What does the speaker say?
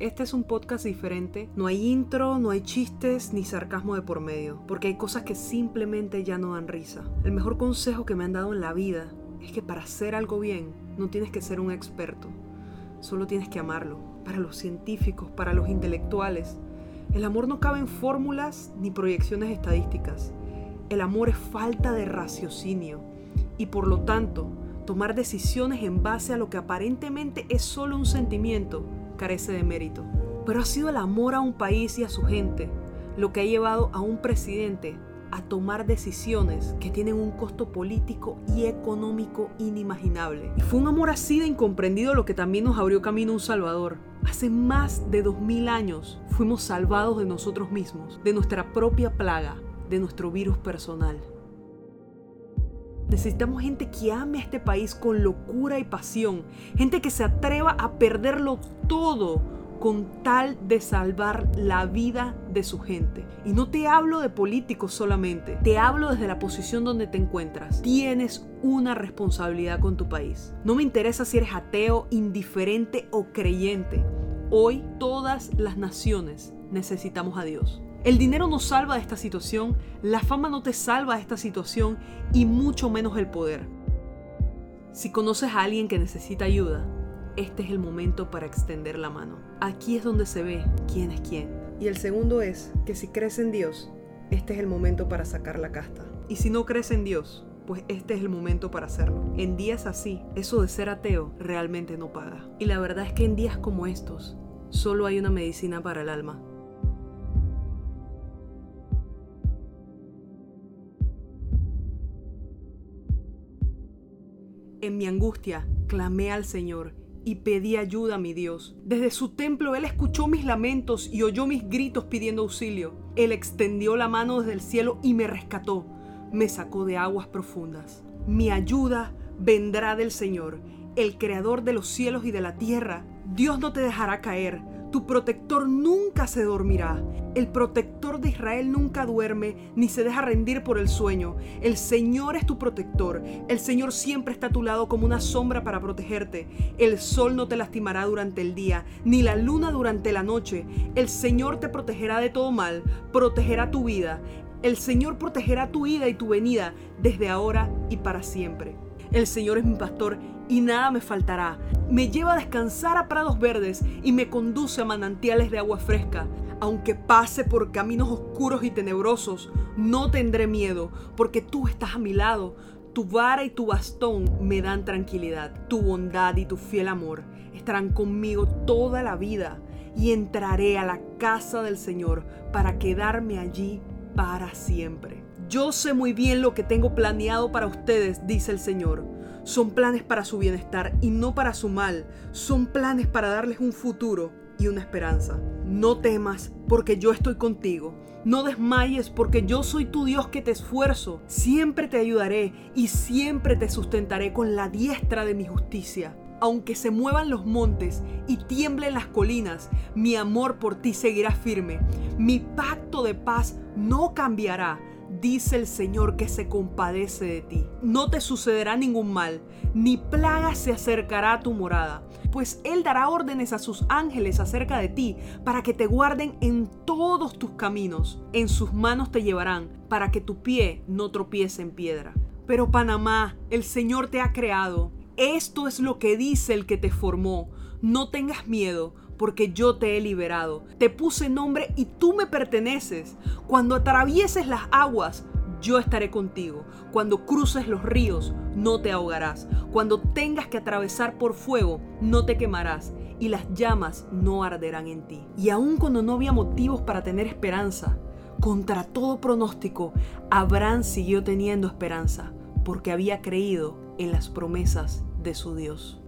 Este es un podcast diferente. No hay intro, no hay chistes ni sarcasmo de por medio, porque hay cosas que simplemente ya no dan risa. El mejor consejo que me han dado en la vida es que para hacer algo bien no tienes que ser un experto, solo tienes que amarlo. Para los científicos, para los intelectuales, el amor no cabe en fórmulas ni proyecciones estadísticas. El amor es falta de raciocinio y por lo tanto tomar decisiones en base a lo que aparentemente es solo un sentimiento carece de mérito. Pero ha sido el amor a un país y a su gente lo que ha llevado a un presidente a tomar decisiones que tienen un costo político y económico inimaginable. Y fue un amor así de incomprendido lo que también nos abrió camino a un Salvador. Hace más de dos mil años fuimos salvados de nosotros mismos, de nuestra propia plaga, de nuestro virus personal. Necesitamos gente que ame a este país con locura y pasión. Gente que se atreva a perderlo todo con tal de salvar la vida de su gente. Y no te hablo de políticos solamente, te hablo desde la posición donde te encuentras. Tienes una responsabilidad con tu país. No me interesa si eres ateo, indiferente o creyente. Hoy todas las naciones necesitamos a Dios. El dinero no salva de esta situación, la fama no te salva de esta situación y mucho menos el poder. Si conoces a alguien que necesita ayuda, este es el momento para extender la mano. Aquí es donde se ve quién es quién. Y el segundo es que si crees en Dios, este es el momento para sacar la casta. Y si no crees en Dios, pues este es el momento para hacerlo. En días así, eso de ser ateo realmente no paga. Y la verdad es que en días como estos, solo hay una medicina para el alma En mi angustia clamé al Señor y pedí ayuda a mi Dios. Desde su templo Él escuchó mis lamentos y oyó mis gritos pidiendo auxilio. Él extendió la mano desde el cielo y me rescató. Me sacó de aguas profundas. Mi ayuda vendrá del Señor, el creador de los cielos y de la tierra. Dios no te dejará caer tu protector nunca se dormirá. El protector de Israel nunca duerme ni se deja rendir por el sueño. El Señor es tu protector. El Señor siempre está a tu lado como una sombra para protegerte. El sol no te lastimará durante el día, ni la luna durante la noche. El Señor te protegerá de todo mal, protegerá tu vida. El Señor protegerá tu ida y tu venida desde ahora y para siempre. El Señor es mi pastor y nada me faltará. Me lleva a descansar a prados verdes y me conduce a manantiales de agua fresca. Aunque pase por caminos oscuros y tenebrosos, no tendré miedo, porque tú estás a mi lado. Tu vara y tu bastón me dan tranquilidad. Tu bondad y tu fiel amor estarán conmigo toda la vida y entraré a la casa del Señor para quedarme allí para siempre. Yo sé muy bien lo que tengo planeado para ustedes, dice el Señor. Son planes para su bienestar y no para su mal. Son planes para darles un futuro y una esperanza. No temas porque yo estoy contigo. No desmayes porque yo soy tu Dios que te esfuerzo. Siempre te ayudaré y siempre te sustentaré con la diestra de mi justicia. Aunque se muevan los montes y tiemblen las colinas, mi amor por ti seguirá firme. Mi pacto de paz no cambiará dice el Señor que se compadece de ti. No te sucederá ningún mal, ni plaga se acercará a tu morada, pues Él dará órdenes a sus ángeles acerca de ti, para que te guarden en todos tus caminos. En sus manos te llevarán, para que tu pie no tropiece en piedra. Pero Panamá, el Señor te ha creado. Esto es lo que dice el que te formó. No tengas miedo porque yo te he liberado. Te puse nombre y tú me perteneces. Cuando atravieses las aguas, yo estaré contigo. Cuando cruces los ríos, no te ahogarás. Cuando tengas que atravesar por fuego, no te quemarás. Y las llamas no arderán en ti. Y aun cuando no había motivos para tener esperanza, contra todo pronóstico, Abraham siguió teniendo esperanza, porque había creído en las promesas de su Dios.